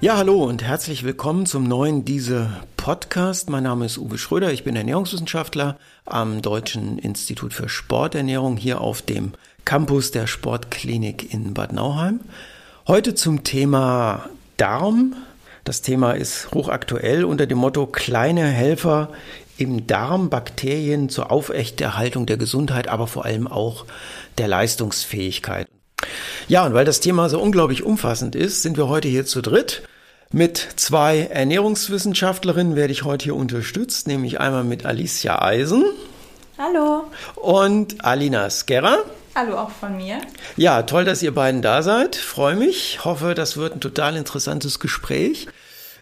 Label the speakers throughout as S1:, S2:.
S1: Ja, hallo und herzlich willkommen zum neuen Diese Podcast. Mein Name ist Uwe Schröder, ich bin Ernährungswissenschaftler am Deutschen Institut für Sporternährung hier auf dem Campus der Sportklinik in Bad Nauheim. Heute zum Thema Darm. Das Thema ist hochaktuell unter dem Motto kleine Helfer im Darm, Bakterien zur Aufrechterhaltung der Gesundheit, aber vor allem auch der Leistungsfähigkeit. Ja, und weil das Thema so unglaublich umfassend ist, sind wir heute hier zu dritt. Mit zwei Ernährungswissenschaftlerinnen werde ich heute hier unterstützt, nämlich einmal mit Alicia Eisen.
S2: Hallo.
S1: Und Alina Skerrer.
S2: Hallo auch von mir.
S1: Ja, toll, dass ihr beiden da seid. Freue mich. Hoffe, das wird ein total interessantes Gespräch.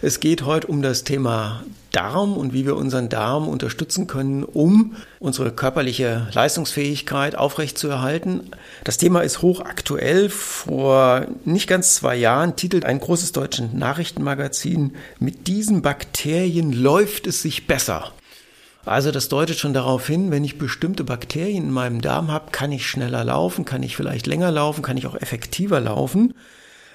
S1: Es geht heute um das Thema Darm und wie wir unseren Darm unterstützen können, um unsere körperliche Leistungsfähigkeit aufrechtzuerhalten. Das Thema ist hochaktuell. Vor nicht ganz zwei Jahren titelt ein großes deutsches Nachrichtenmagazin, mit diesen Bakterien läuft es sich besser. Also das deutet schon darauf hin, wenn ich bestimmte Bakterien in meinem Darm habe, kann ich schneller laufen, kann ich vielleicht länger laufen, kann ich auch effektiver laufen.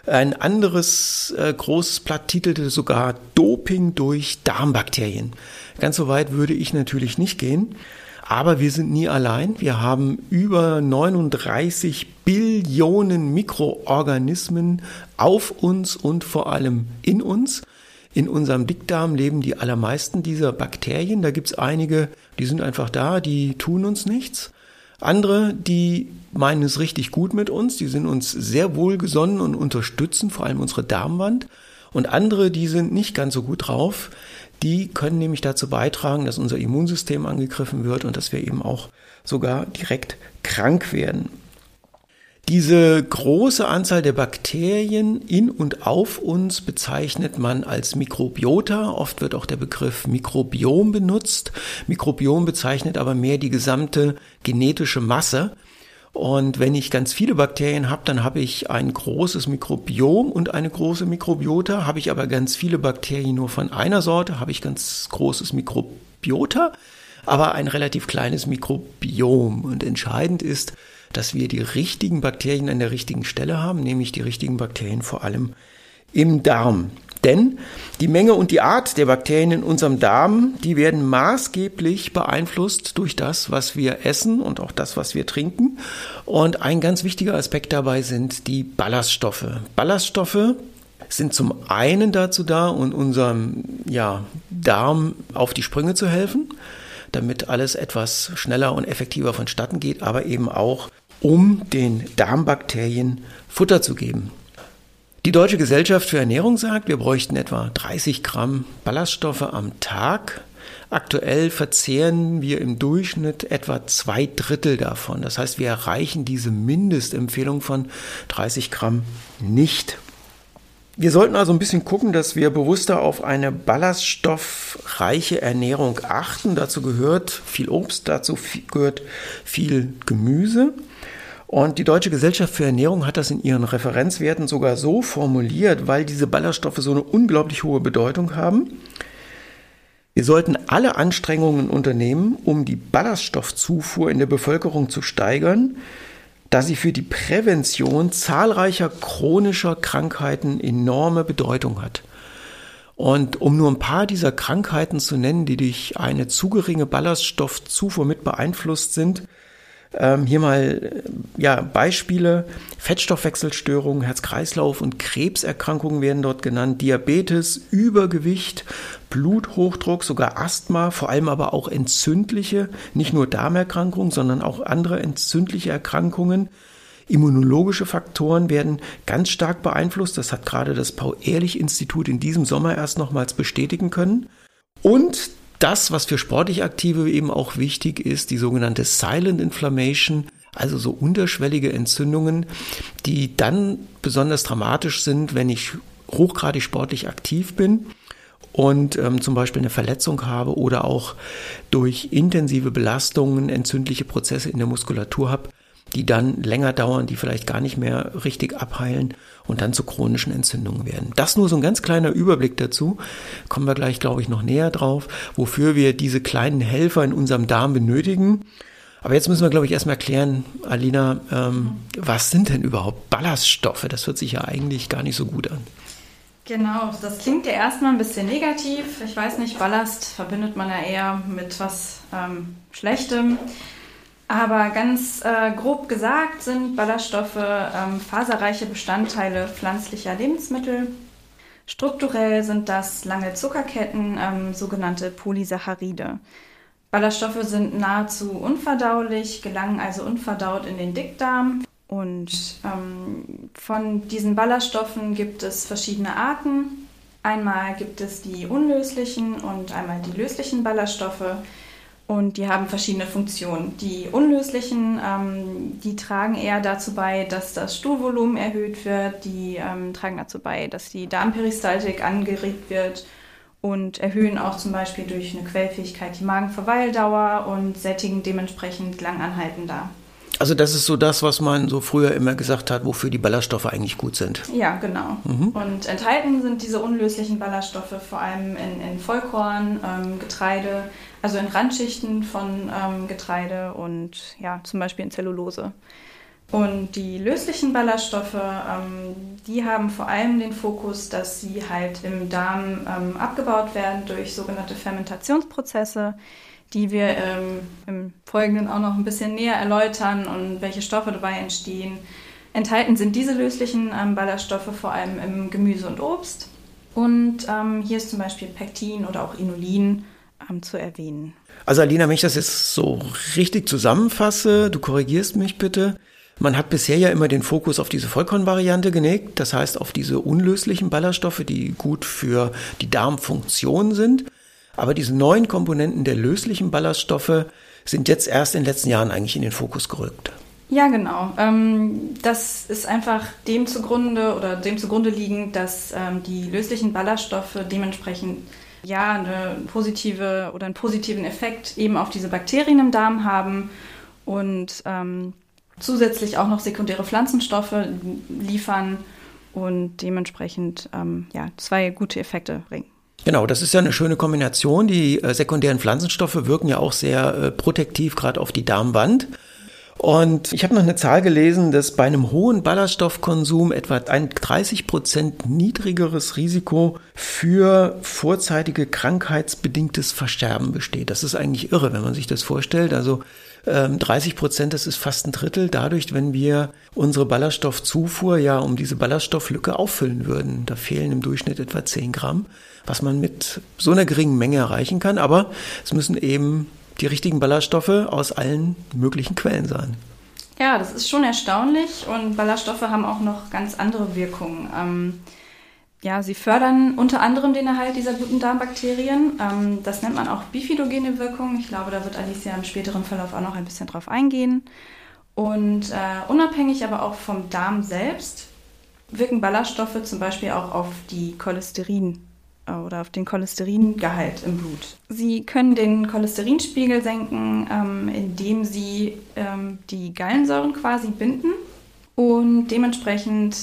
S1: Ein anderes äh, großes Blatt titelte sogar Doping durch Darmbakterien. Ganz so weit würde ich natürlich nicht gehen. Aber wir sind nie allein. Wir haben über 39 Billionen Mikroorganismen auf uns und vor allem in uns. In unserem Dickdarm leben die allermeisten dieser Bakterien. Da gibt es einige, die sind einfach da, die tun uns nichts. Andere, die meinen es richtig gut mit uns, die sind uns sehr wohlgesonnen und unterstützen vor allem unsere Darmwand. Und andere, die sind nicht ganz so gut drauf, die können nämlich dazu beitragen, dass unser Immunsystem angegriffen wird und dass wir eben auch sogar direkt krank werden. Diese große Anzahl der Bakterien in und auf uns bezeichnet man als Mikrobiota. Oft wird auch der Begriff Mikrobiom benutzt. Mikrobiom bezeichnet aber mehr die gesamte genetische Masse. Und wenn ich ganz viele Bakterien habe, dann habe ich ein großes Mikrobiom und eine große Mikrobiota. Habe ich aber ganz viele Bakterien nur von einer Sorte, habe ich ganz großes Mikrobiota, aber ein relativ kleines Mikrobiom. Und entscheidend ist, dass wir die richtigen Bakterien an der richtigen Stelle haben, nämlich die richtigen Bakterien vor allem im Darm. Denn die Menge und die Art der Bakterien in unserem Darm, die werden maßgeblich beeinflusst durch das, was wir essen und auch das, was wir trinken. Und ein ganz wichtiger Aspekt dabei sind die Ballaststoffe. Ballaststoffe sind zum einen dazu da, um unserem ja, Darm auf die Sprünge zu helfen, damit alles etwas schneller und effektiver vonstatten geht, aber eben auch, um den Darmbakterien Futter zu geben. Die Deutsche Gesellschaft für Ernährung sagt, wir bräuchten etwa 30 Gramm Ballaststoffe am Tag. Aktuell verzehren wir im Durchschnitt etwa zwei Drittel davon. Das heißt, wir erreichen diese Mindestempfehlung von 30 Gramm nicht. Wir sollten also ein bisschen gucken, dass wir bewusster auf eine ballaststoffreiche Ernährung achten. Dazu gehört viel Obst, dazu gehört viel Gemüse. Und die Deutsche Gesellschaft für Ernährung hat das in ihren Referenzwerten sogar so formuliert, weil diese Ballaststoffe so eine unglaublich hohe Bedeutung haben. Wir sollten alle Anstrengungen unternehmen, um die Ballaststoffzufuhr in der Bevölkerung zu steigern, da sie für die Prävention zahlreicher chronischer Krankheiten enorme Bedeutung hat. Und um nur ein paar dieser Krankheiten zu nennen, die durch eine zu geringe Ballaststoffzufuhr mit beeinflusst sind, ähm, hier mal ja, Beispiele. Fettstoffwechselstörungen, Herz-Kreislauf- und Krebserkrankungen werden dort genannt. Diabetes, Übergewicht, Bluthochdruck, sogar Asthma, vor allem aber auch entzündliche, nicht nur Darmerkrankungen, sondern auch andere entzündliche Erkrankungen. Immunologische Faktoren werden ganz stark beeinflusst. Das hat gerade das Paul-Ehrlich-Institut in diesem Sommer erst nochmals bestätigen können. Und das, was für sportlich Aktive eben auch wichtig ist, die sogenannte Silent Inflammation, also so unterschwellige Entzündungen, die dann besonders dramatisch sind, wenn ich hochgradig sportlich aktiv bin und ähm, zum Beispiel eine Verletzung habe oder auch durch intensive Belastungen entzündliche Prozesse in der Muskulatur habe, die dann länger dauern, die vielleicht gar nicht mehr richtig abheilen und dann zu chronischen Entzündungen werden. Das nur so ein ganz kleiner Überblick dazu. Kommen wir gleich, glaube ich, noch näher drauf, wofür wir diese kleinen Helfer in unserem Darm benötigen. Aber jetzt müssen wir, glaube ich, erstmal erklären, Alina, ähm, was sind denn überhaupt Ballaststoffe? Das hört sich ja eigentlich gar nicht so gut an.
S2: Genau, das klingt ja erstmal ein bisschen negativ. Ich weiß nicht, Ballast verbindet man ja eher mit was ähm, Schlechtem. Aber ganz äh, grob gesagt sind Ballaststoffe ähm, faserreiche Bestandteile pflanzlicher Lebensmittel. Strukturell sind das lange Zuckerketten, ähm, sogenannte Polysaccharide. Ballaststoffe sind nahezu unverdaulich, gelangen also unverdaut in den Dickdarm. Und ähm, von diesen Ballaststoffen gibt es verschiedene Arten. Einmal gibt es die unlöslichen und einmal die löslichen Ballaststoffe. Und die haben verschiedene Funktionen. Die unlöslichen, ähm, die tragen eher dazu bei, dass das Stuhlvolumen erhöht wird. Die ähm, tragen dazu bei, dass die Darmperistaltik angeregt wird und erhöhen auch zum Beispiel durch eine Quellfähigkeit die Magenverweildauer und sättigen dementsprechend langanhaltender.
S1: Also das ist so das, was man so früher immer gesagt hat, wofür die Ballaststoffe eigentlich gut sind.
S2: Ja, genau. Mhm. Und enthalten sind diese unlöslichen Ballaststoffe vor allem in, in Vollkorn, ähm, Getreide, also in Randschichten von ähm, Getreide und ja, zum Beispiel in Zellulose. Und die löslichen Ballaststoffe, ähm, die haben vor allem den Fokus, dass sie halt im Darm ähm, abgebaut werden durch sogenannte Fermentationsprozesse die wir ähm, im Folgenden auch noch ein bisschen näher erläutern und welche Stoffe dabei entstehen. Enthalten sind diese löslichen ähm, Ballaststoffe vor allem im Gemüse und Obst. Und ähm, hier ist zum Beispiel Pektin oder auch Inulin ähm, zu erwähnen.
S1: Also Alina, wenn ich das jetzt so richtig zusammenfasse, du korrigierst mich bitte. Man hat bisher ja immer den Fokus auf diese Vollkornvariante gelegt, das heißt auf diese unlöslichen Ballaststoffe, die gut für die Darmfunktion sind. Aber diese neuen Komponenten der löslichen Ballaststoffe sind jetzt erst in den letzten Jahren eigentlich in den Fokus gerückt.
S2: Ja, genau. Ähm, das ist einfach dem zugrunde oder dem zugrunde liegend, dass ähm, die löslichen Ballaststoffe dementsprechend ja eine positive oder einen positiven Effekt eben auf diese Bakterien im Darm haben und ähm, zusätzlich auch noch sekundäre Pflanzenstoffe liefern und dementsprechend ähm, ja, zwei gute Effekte bringen.
S1: Genau, das ist ja eine schöne Kombination. Die äh, sekundären Pflanzenstoffe wirken ja auch sehr äh, protektiv gerade auf die Darmwand. Und ich habe noch eine Zahl gelesen, dass bei einem hohen Ballaststoffkonsum etwa ein 30 Prozent niedrigeres Risiko für vorzeitige krankheitsbedingtes Versterben besteht. Das ist eigentlich irre, wenn man sich das vorstellt. Also 30 ähm, Prozent, das ist fast ein Drittel dadurch, wenn wir unsere Ballaststoffzufuhr ja um diese Ballaststofflücke auffüllen würden. Da fehlen im Durchschnitt etwa 10 Gramm, was man mit so einer geringen Menge erreichen kann. Aber es müssen eben die richtigen Ballaststoffe aus allen möglichen Quellen sein.
S2: Ja, das ist schon erstaunlich und Ballaststoffe haben auch noch ganz andere Wirkungen. Ähm, ja, sie fördern unter anderem den Erhalt dieser guten Darmbakterien. Ähm, das nennt man auch bifidogene Wirkung. Ich glaube, da wird Alicia im späteren Verlauf auch noch ein bisschen drauf eingehen. Und äh, unabhängig aber auch vom Darm selbst wirken Ballaststoffe zum Beispiel auch auf die Cholesterin äh, oder auf den Cholesteringehalt im Blut. Sie können den Cholesterinspiegel senken, ähm, indem sie ähm, die Gallensäuren quasi binden und dementsprechend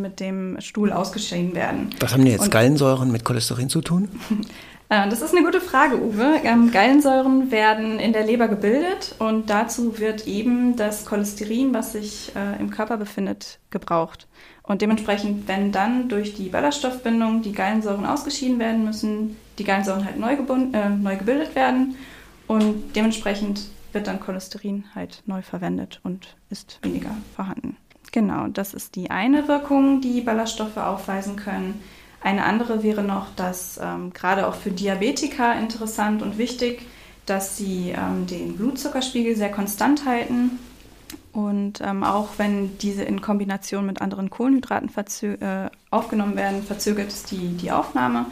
S2: mit dem Stuhl ausgeschieden werden.
S1: Was haben denn jetzt und, Gallensäuren mit Cholesterin zu tun?
S2: Äh, das ist eine gute Frage, Uwe. Ähm, Gallensäuren werden in der Leber gebildet und dazu wird eben das Cholesterin, was sich äh, im Körper befindet, gebraucht. Und dementsprechend, wenn dann durch die Ballaststoffbindung die Gallensäuren ausgeschieden werden müssen, die Gallensäuren halt neu, äh, neu gebildet werden und dementsprechend wird dann Cholesterin halt neu verwendet und ist weniger vorhanden. Genau, das ist die eine Wirkung, die Ballaststoffe aufweisen können. Eine andere wäre noch, dass ähm, gerade auch für Diabetiker interessant und wichtig, dass sie ähm, den Blutzuckerspiegel sehr konstant halten. Und ähm, auch wenn diese in Kombination mit anderen Kohlenhydraten äh, aufgenommen werden, verzögert es die, die Aufnahme.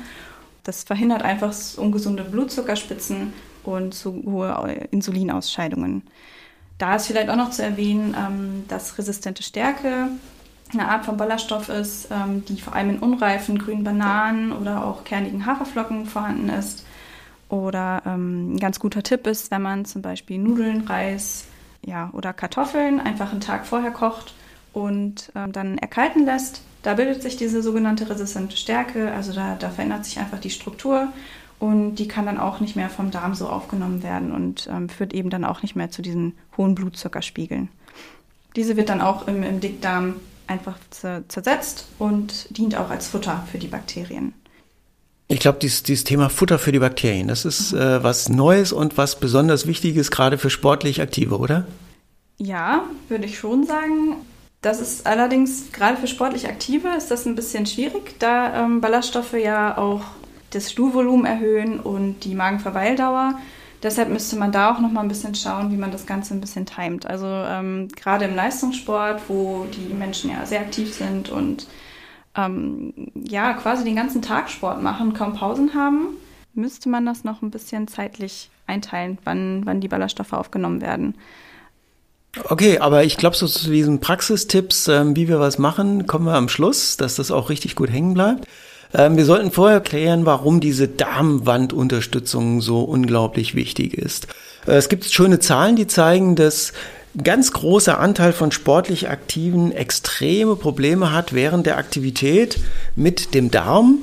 S2: Das verhindert einfach ungesunde Blutzuckerspitzen und zu hohe Insulinausscheidungen. Da ist vielleicht auch noch zu erwähnen, ähm, dass resistente Stärke eine Art von Ballaststoff ist, ähm, die vor allem in unreifen grünen Bananen oder auch kernigen Haferflocken vorhanden ist. Oder ähm, ein ganz guter Tipp ist, wenn man zum Beispiel Nudeln, Reis ja, oder Kartoffeln einfach einen Tag vorher kocht und ähm, dann erkalten lässt. Da bildet sich diese sogenannte resistente Stärke, also da, da verändert sich einfach die Struktur und die kann dann auch nicht mehr vom Darm so aufgenommen werden und ähm, führt eben dann auch nicht mehr zu diesen hohen Blutzuckerspiegeln. Diese wird dann auch im, im Dickdarm einfach zersetzt und dient auch als Futter für die Bakterien.
S1: Ich glaube, dieses, dieses Thema Futter für die Bakterien, das ist äh, was Neues und was besonders Wichtiges, gerade für sportlich Aktive, oder?
S2: Ja, würde ich schon sagen. Das ist allerdings gerade für sportlich Aktive ist das ein bisschen schwierig, da ähm, Ballaststoffe ja auch das Stuhlvolumen erhöhen und die Magenverweildauer. Deshalb müsste man da auch noch mal ein bisschen schauen, wie man das Ganze ein bisschen timet. Also ähm, gerade im Leistungssport, wo die Menschen ja sehr aktiv sind und ähm, ja quasi den ganzen Tag Sport machen, kaum Pausen haben, müsste man das noch ein bisschen zeitlich einteilen, wann, wann die Ballaststoffe aufgenommen werden.
S1: Okay, aber ich glaube, so zu diesen Praxistipps, ähm, wie wir was machen, kommen wir am Schluss, dass das auch richtig gut hängen bleibt. Ähm, wir sollten vorher klären, warum diese Darmwandunterstützung so unglaublich wichtig ist. Äh, es gibt schöne Zahlen, die zeigen, dass ganz großer Anteil von sportlich Aktiven extreme Probleme hat während der Aktivität mit dem Darm.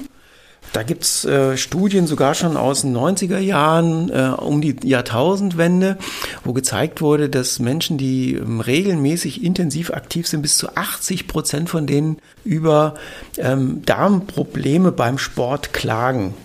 S1: Da gibt's äh, Studien sogar schon aus den 90er Jahren äh, um die Jahrtausendwende, wo gezeigt wurde, dass Menschen, die ähm, regelmäßig intensiv aktiv sind, bis zu 80 Prozent von denen über ähm, Darmprobleme beim Sport klagen.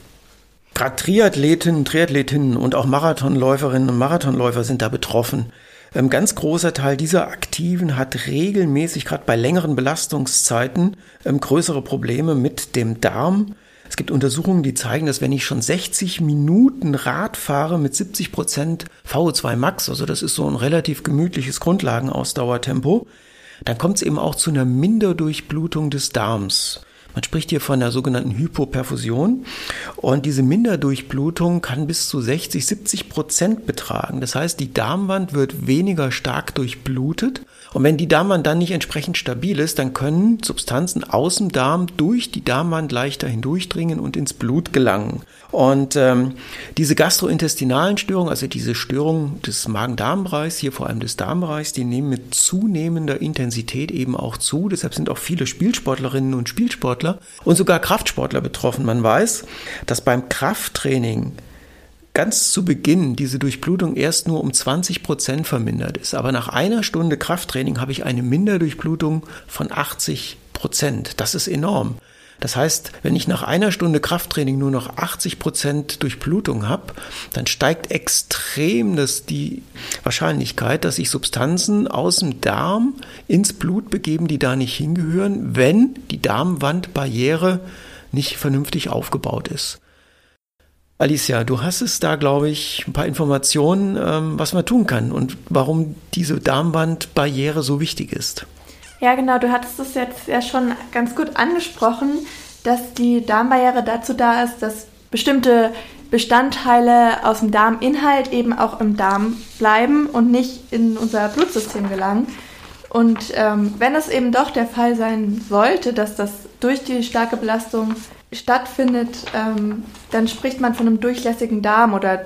S1: Gerade Triathletinnen, Triathletinnen und auch Marathonläuferinnen und Marathonläufer sind da betroffen. Ein ähm, ganz großer Teil dieser Aktiven hat regelmäßig, gerade bei längeren Belastungszeiten, ähm, größere Probleme mit dem Darm es gibt Untersuchungen, die zeigen, dass wenn ich schon 60 Minuten Rad fahre mit 70 Prozent VO2 Max, also das ist so ein relativ gemütliches Grundlagenausdauertempo, dann kommt es eben auch zu einer Minderdurchblutung des Darms. Man spricht hier von der sogenannten Hypoperfusion und diese Minderdurchblutung kann bis zu 60, 70 Prozent betragen. Das heißt, die Darmwand wird weniger stark durchblutet und wenn die Darmwand dann nicht entsprechend stabil ist, dann können Substanzen aus dem Darm durch die Darmwand leichter hindurchdringen und ins Blut gelangen. Und ähm, diese gastrointestinalen Störungen, also diese Störungen des Magen-Darm-Bereichs, hier vor allem des Darmbereichs, die nehmen mit zunehmender Intensität eben auch zu. Deshalb sind auch viele Spielsportlerinnen und Spielsportler und sogar Kraftsportler betroffen. Man weiß, dass beim Krafttraining ganz zu Beginn diese Durchblutung erst nur um 20 Prozent vermindert ist. Aber nach einer Stunde Krafttraining habe ich eine Minderdurchblutung von 80 Prozent. Das ist enorm. Das heißt, wenn ich nach einer Stunde Krafttraining nur noch 80 Prozent Durchblutung habe, dann steigt extrem das, die Wahrscheinlichkeit, dass sich Substanzen aus dem Darm ins Blut begeben, die da nicht hingehören, wenn die Darmwandbarriere nicht vernünftig aufgebaut ist. Alicia, du hast es da, glaube ich, ein paar Informationen, ähm, was man tun kann und warum diese Darmwandbarriere so wichtig ist.
S3: Ja, genau, du hattest es jetzt ja schon ganz gut angesprochen, dass die Darmbarriere dazu da ist, dass bestimmte Bestandteile aus dem Darminhalt eben auch im Darm bleiben und nicht in unser Blutsystem gelangen. Und ähm, wenn es eben doch der Fall sein sollte, dass das durch die starke Belastung stattfindet, ähm, dann spricht man von einem durchlässigen Darm oder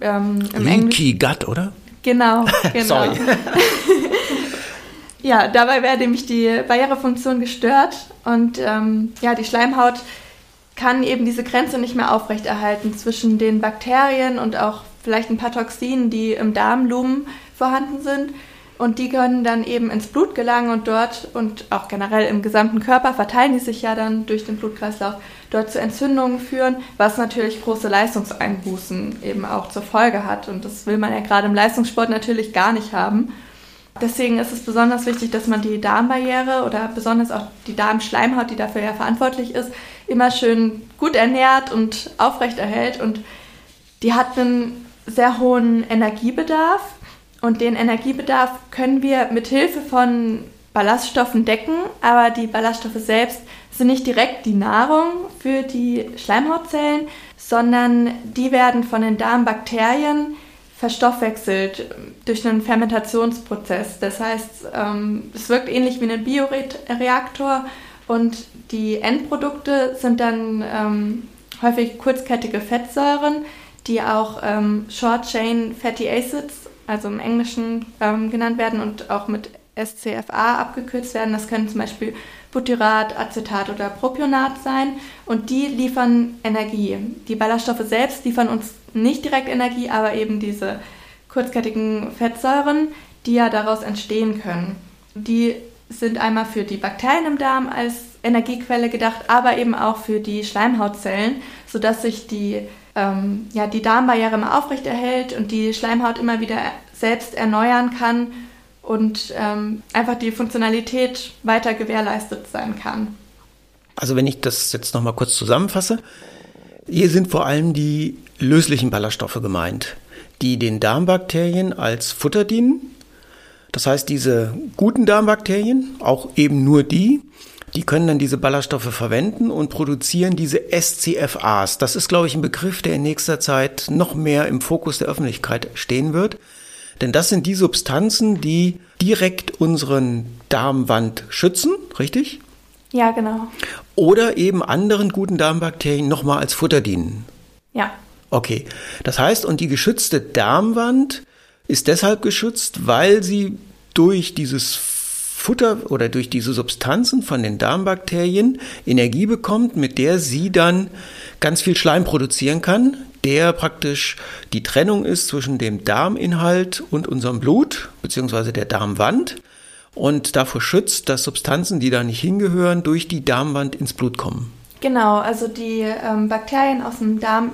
S1: ähm, im Leaky Gut, oder?
S3: Genau, genau. Sorry. ja, dabei wäre nämlich die Barrierefunktion gestört und ähm, ja, die Schleimhaut kann eben diese Grenze nicht mehr aufrechterhalten zwischen den Bakterien und auch vielleicht ein paar Toxinen, die im Darmlumen vorhanden sind. Und die können dann eben ins Blut gelangen und dort und auch generell im gesamten Körper verteilen die sich ja dann durch den Blutkreislauf dort zu Entzündungen führen, was natürlich große Leistungseinbußen eben auch zur Folge hat. Und das will man ja gerade im Leistungssport natürlich gar nicht haben. Deswegen ist es besonders wichtig, dass man die Darmbarriere oder besonders auch die Darmschleimhaut, die dafür ja verantwortlich ist, immer schön gut ernährt und aufrechterhält. Und die hat einen sehr hohen Energiebedarf und den Energiebedarf können wir mit Hilfe von Ballaststoffen decken, aber die Ballaststoffe selbst sind nicht direkt die Nahrung für die Schleimhautzellen, sondern die werden von den Darmbakterien verstoffwechselt durch einen Fermentationsprozess. Das heißt, ähm, es wirkt ähnlich wie ein Bioreaktor und die Endprodukte sind dann ähm, häufig kurzkettige Fettsäuren, die auch ähm, Short Chain Fatty Acids also im Englischen ähm, genannt werden und auch mit SCFA abgekürzt werden. Das können zum Beispiel Butyrat, Acetat oder Propionat sein und die liefern Energie. Die Ballaststoffe selbst liefern uns nicht direkt Energie, aber eben diese kurzkettigen Fettsäuren, die ja daraus entstehen können. Die sind einmal für die Bakterien im Darm als Energiequelle gedacht, aber eben auch für die Schleimhautzellen, sodass sich die, ähm, ja, die Darmbarriere immer aufrechterhält und die Schleimhaut immer wieder selbst erneuern kann und ähm, einfach die Funktionalität weiter gewährleistet sein kann.
S1: Also wenn ich das jetzt nochmal kurz zusammenfasse, hier sind vor allem die löslichen Ballaststoffe gemeint, die den Darmbakterien als Futter dienen. Das heißt, diese guten Darmbakterien, auch eben nur die, die können dann diese Ballaststoffe verwenden und produzieren diese SCFAs. Das ist, glaube ich, ein Begriff, der in nächster Zeit noch mehr im Fokus der Öffentlichkeit stehen wird. Denn das sind die Substanzen, die direkt unseren Darmwand schützen, richtig?
S3: Ja, genau.
S1: Oder eben anderen guten Darmbakterien nochmal als Futter dienen.
S3: Ja.
S1: Okay. Das heißt, und die geschützte Darmwand ist deshalb geschützt, weil sie durch dieses Futter oder durch diese Substanzen von den Darmbakterien Energie bekommt, mit der sie dann ganz viel Schleim produzieren kann, der praktisch die Trennung ist zwischen dem Darminhalt und unserem Blut, beziehungsweise der Darmwand und davor schützt, dass Substanzen, die da nicht hingehören, durch die Darmwand ins Blut kommen.
S3: Genau, also die ähm, Bakterien aus dem Darm,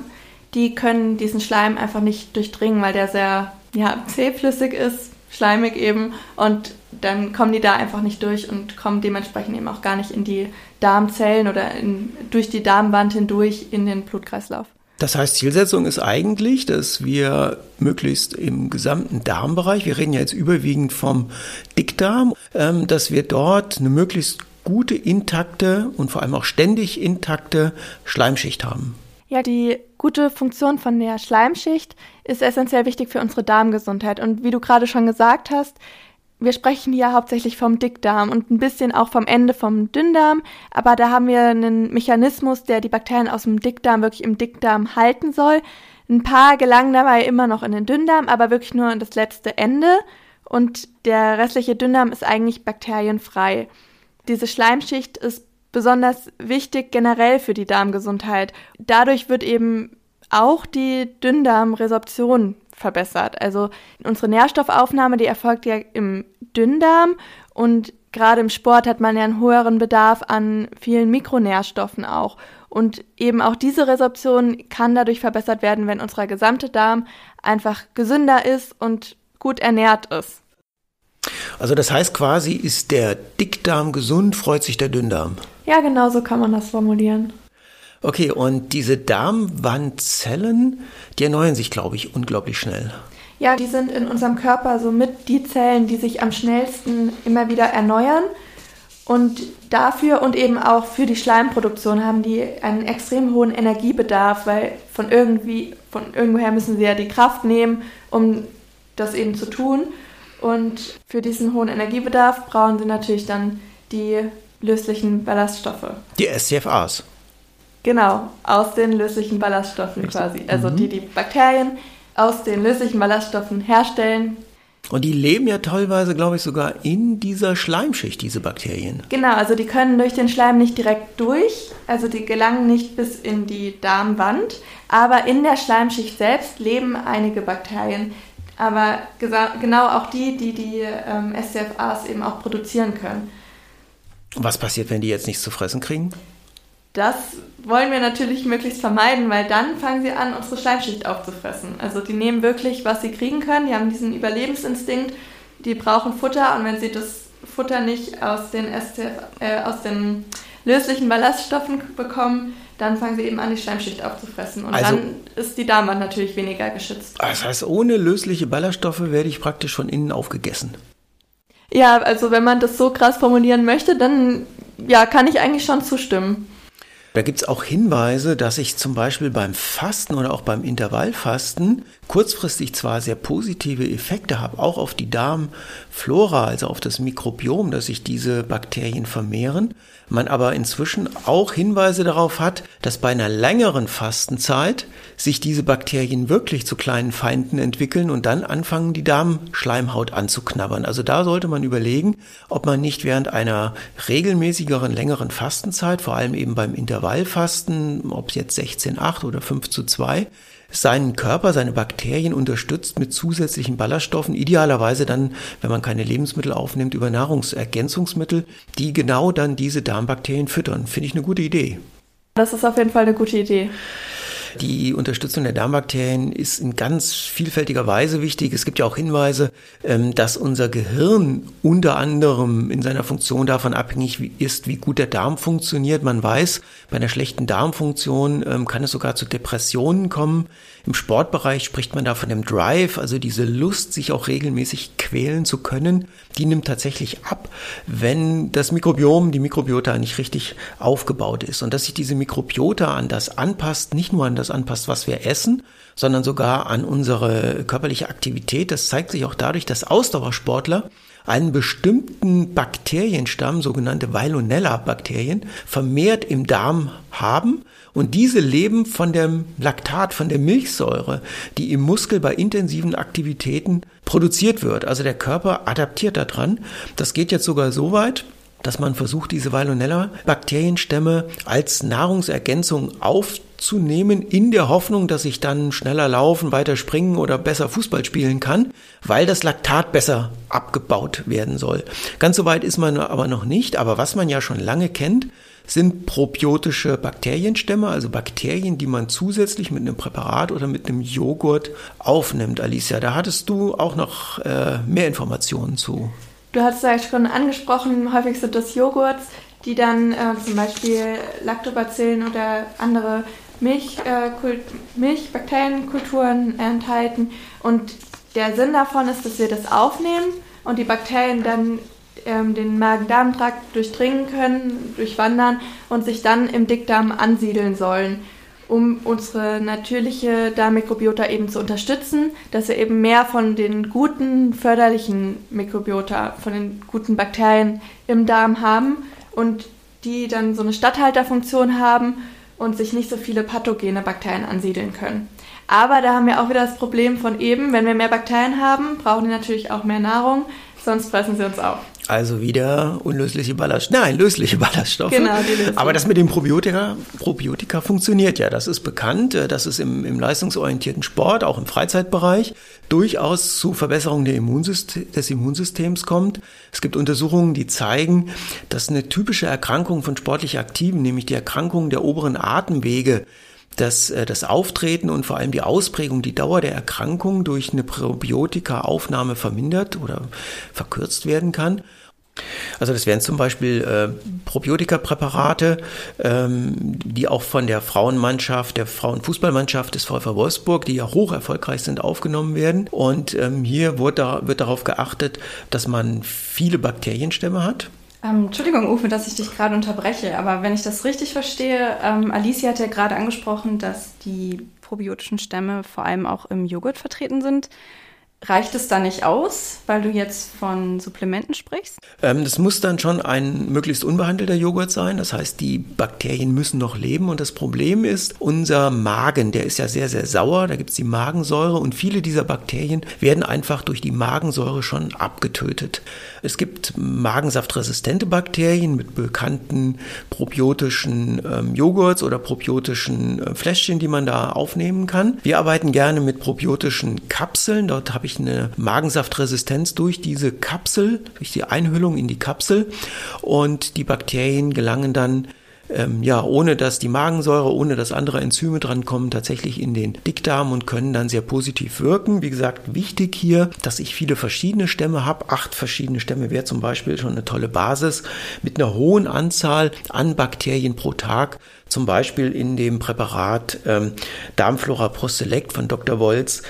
S3: die können diesen Schleim einfach nicht durchdringen, weil der sehr ja, zähflüssig ist, schleimig eben und dann kommen die da einfach nicht durch und kommen dementsprechend eben auch gar nicht in die Darmzellen oder in, durch die Darmwand hindurch in den Blutkreislauf.
S1: Das heißt, Zielsetzung ist eigentlich, dass wir möglichst im gesamten Darmbereich, wir reden ja jetzt überwiegend vom Dickdarm, ähm, dass wir dort eine möglichst gute, intakte und vor allem auch ständig intakte Schleimschicht haben.
S3: Ja, die gute Funktion von der Schleimschicht ist essentiell wichtig für unsere Darmgesundheit. Und wie du gerade schon gesagt hast, wir sprechen hier hauptsächlich vom Dickdarm und ein bisschen auch vom Ende vom Dünndarm, aber da haben wir einen Mechanismus, der die Bakterien aus dem Dickdarm wirklich im Dickdarm halten soll. Ein paar gelangen dabei immer noch in den Dünndarm, aber wirklich nur an das letzte Ende und der restliche Dünndarm ist eigentlich bakterienfrei. Diese Schleimschicht ist besonders wichtig generell für die Darmgesundheit. Dadurch wird eben auch die Dünndarmresorption verbessert. Also unsere Nährstoffaufnahme, die erfolgt ja im Dünndarm und gerade im Sport hat man ja einen höheren Bedarf an vielen Mikronährstoffen auch. Und eben auch diese Resorption kann dadurch verbessert werden, wenn unser gesamte Darm einfach gesünder ist und gut ernährt ist.
S1: Also das heißt quasi, ist der Dickdarm gesund, freut sich der Dünndarm.
S3: Ja, genau so kann man das formulieren.
S1: Okay, und diese Darmwandzellen, die erneuern sich, glaube ich, unglaublich schnell.
S3: Ja, die sind in unserem Körper somit die Zellen, die sich am schnellsten immer wieder erneuern. Und dafür und eben auch für die Schleimproduktion haben die einen extrem hohen Energiebedarf, weil von irgendwie, von irgendwoher müssen sie ja die Kraft nehmen, um das eben zu tun. Und für diesen hohen Energiebedarf brauchen sie natürlich dann die löslichen Ballaststoffe.
S1: Die SCFAs.
S3: Genau, aus den löslichen Ballaststoffen quasi. Also mhm. die die Bakterien aus den löslichen Ballaststoffen herstellen.
S1: Und die leben ja teilweise, glaube ich, sogar in dieser Schleimschicht, diese Bakterien.
S3: Genau, also die können durch den Schleim nicht direkt durch, also die gelangen nicht bis in die Darmwand, aber in der Schleimschicht selbst leben einige Bakterien, aber genau auch die, die die ähm, SCFAs eben auch produzieren können.
S1: Was passiert, wenn die jetzt nichts zu fressen kriegen?
S3: Das wollen wir natürlich möglichst vermeiden, weil dann fangen sie an, unsere Schleimschicht aufzufressen. Also die nehmen wirklich, was sie kriegen können. Die haben diesen Überlebensinstinkt. Die brauchen Futter und wenn sie das Futter nicht aus den, STF, äh, aus den löslichen Ballaststoffen bekommen, dann fangen sie eben an, die Schleimschicht aufzufressen. Und also, dann ist die Darmwand natürlich weniger geschützt.
S1: Das heißt, ohne lösliche Ballaststoffe werde ich praktisch von innen aufgegessen.
S3: Ja, also wenn man das so krass formulieren möchte, dann ja, kann ich eigentlich schon zustimmen.
S1: Da gibt es auch Hinweise, dass ich zum Beispiel beim Fasten oder auch beim Intervallfasten kurzfristig zwar sehr positive Effekte habe, auch auf die Darmflora, also auf das Mikrobiom, dass sich diese Bakterien vermehren, man aber inzwischen auch Hinweise darauf hat, dass bei einer längeren Fastenzeit sich diese Bakterien wirklich zu kleinen Feinden entwickeln und dann anfangen, die Darmschleimhaut anzuknabbern. Also da sollte man überlegen, ob man nicht während einer regelmäßigeren, längeren Fastenzeit, vor allem eben beim Intervallfasten, ob es jetzt 16,8 oder 5 zu 2, seinen Körper, seine Bakterien unterstützt mit zusätzlichen Ballaststoffen, idealerweise dann, wenn man keine Lebensmittel aufnimmt, über Nahrungsergänzungsmittel, die genau dann diese Darmbakterien füttern. Finde ich eine gute Idee.
S3: Das ist auf jeden Fall eine gute Idee.
S1: Die Unterstützung der Darmbakterien ist in ganz vielfältiger Weise wichtig. Es gibt ja auch Hinweise, ähm, dass unser Gehirn unter anderem in seiner Funktion davon abhängig ist, wie gut der Darm funktioniert. Man weiß, bei einer schlechten Darmfunktion ähm, kann es sogar zu Depressionen kommen. Im Sportbereich spricht man da von dem Drive, also diese Lust, sich auch regelmäßig quälen zu können. Die nimmt tatsächlich ab, wenn das Mikrobiom, die Mikrobiota nicht richtig aufgebaut ist. Und dass sich diese Mikrobiota an das anpasst, nicht nur an das anpasst, was wir essen, sondern sogar an unsere körperliche Aktivität. Das zeigt sich auch dadurch, dass Ausdauersportler einen bestimmten Bakterienstamm, sogenannte Veilonella-Bakterien, vermehrt im Darm haben. Und diese leben von dem Laktat, von der Milchsäure, die im Muskel bei intensiven Aktivitäten produziert wird. Also der Körper adaptiert daran. Das geht jetzt sogar so weit, dass man versucht, diese Veilonella-Bakterienstämme als Nahrungsergänzung aufzunehmen, in der Hoffnung, dass ich dann schneller laufen, weiter springen oder besser Fußball spielen kann, weil das Laktat besser abgebaut werden soll. Ganz so weit ist man aber noch nicht, aber was man ja schon lange kennt, sind probiotische Bakterienstämme, also Bakterien, die man zusätzlich mit einem Präparat oder mit einem Joghurt aufnimmt. Alicia, da hattest du auch noch äh, mehr Informationen zu.
S3: Du hast ja schon angesprochen, häufig sind das Joghurts, die dann äh, zum Beispiel Lactobacillen oder andere Milch, äh, Milchbakterienkulturen enthalten. Und der Sinn davon ist, dass wir das aufnehmen und die Bakterien dann ähm, den Magen-Darm-Trakt durchdringen können, durchwandern und sich dann im Dickdarm ansiedeln sollen um unsere natürliche Darmmikrobiota eben zu unterstützen, dass wir eben mehr von den guten, förderlichen Mikrobiota, von den guten Bakterien im Darm haben und die dann so eine Statthalterfunktion haben und sich nicht so viele pathogene Bakterien ansiedeln können. Aber da haben wir auch wieder das Problem von eben, wenn wir mehr Bakterien haben, brauchen die natürlich auch mehr Nahrung, sonst fressen sie uns auf.
S1: Also wieder unlösliche Ballaststoffe. Nein, lösliche Ballaststoffe. Genau, die löslichen. Aber das mit dem Probiotika, Probiotika funktioniert ja. Das ist bekannt, äh, dass es im, im leistungsorientierten Sport, auch im Freizeitbereich, durchaus zu Verbesserung Immunsystem, des Immunsystems kommt. Es gibt Untersuchungen, die zeigen, dass eine typische Erkrankung von sportlich Aktiven, nämlich die Erkrankung der oberen Atemwege, dass äh, das Auftreten und vor allem die Ausprägung, die Dauer der Erkrankung durch eine Probiotika-Aufnahme vermindert oder verkürzt werden kann. Also das wären zum Beispiel äh, Probiotika-Präparate, ähm, die auch von der Frauenmannschaft, der Frauenfußballmannschaft des VfL Wolfsburg, die ja hoch erfolgreich sind, aufgenommen werden. Und ähm, hier wird, da, wird darauf geachtet, dass man viele Bakterienstämme hat.
S2: Ähm, Entschuldigung, Uwe, dass ich dich gerade unterbreche, aber wenn ich das richtig verstehe, ähm, Alicia hat ja gerade angesprochen, dass die probiotischen Stämme vor allem auch im Joghurt vertreten sind. Reicht es da nicht aus, weil du jetzt von Supplementen sprichst?
S1: Ähm, das muss dann schon ein möglichst unbehandelter Joghurt sein. Das heißt, die Bakterien müssen noch leben. Und das Problem ist, unser Magen, der ist ja sehr, sehr sauer. Da gibt es die Magensäure. Und viele dieser Bakterien werden einfach durch die Magensäure schon abgetötet. Es gibt magensaftresistente Bakterien mit bekannten probiotischen ähm, Joghurts oder probiotischen äh, Fläschchen, die man da aufnehmen kann. Wir arbeiten gerne mit probiotischen Kapseln. Dort habe ich eine Magensaftresistenz durch diese Kapsel, durch die Einhüllung in die Kapsel. Und die Bakterien gelangen dann ähm, ja, ohne dass die Magensäure, ohne dass andere Enzyme drankommen, tatsächlich in den Dickdarm und können dann sehr positiv wirken. Wie gesagt, wichtig hier, dass ich viele verschiedene Stämme habe. Acht verschiedene Stämme wäre zum Beispiel schon eine tolle Basis mit einer hohen Anzahl an Bakterien pro Tag. Zum Beispiel in dem Präparat ähm, Darmflora Pro Select von Dr. Wolz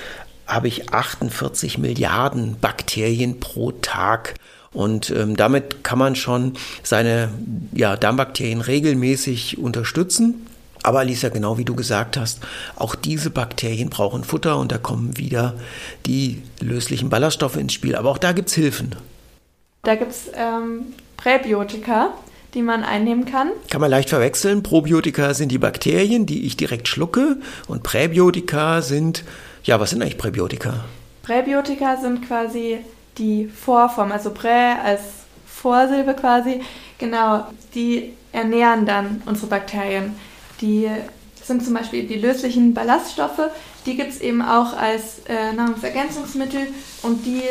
S1: habe ich 48 Milliarden Bakterien pro Tag. Und ähm, damit kann man schon seine ja, Darmbakterien regelmäßig unterstützen. Aber Alicia, genau wie du gesagt hast, auch diese Bakterien brauchen Futter und da kommen wieder die löslichen Ballaststoffe ins Spiel. Aber auch da gibt es Hilfen.
S3: Da gibt es ähm, Präbiotika, die man einnehmen kann.
S1: Kann man leicht verwechseln. Probiotika sind die Bakterien, die ich direkt schlucke. Und Präbiotika sind, ja, was sind eigentlich Präbiotika?
S3: Präbiotika sind quasi die Vorform, also Prä als Vorsilbe quasi, genau, die ernähren dann unsere Bakterien. Die sind zum Beispiel die löslichen Ballaststoffe. Die gibt es eben auch als äh, Nahrungsergänzungsmittel und die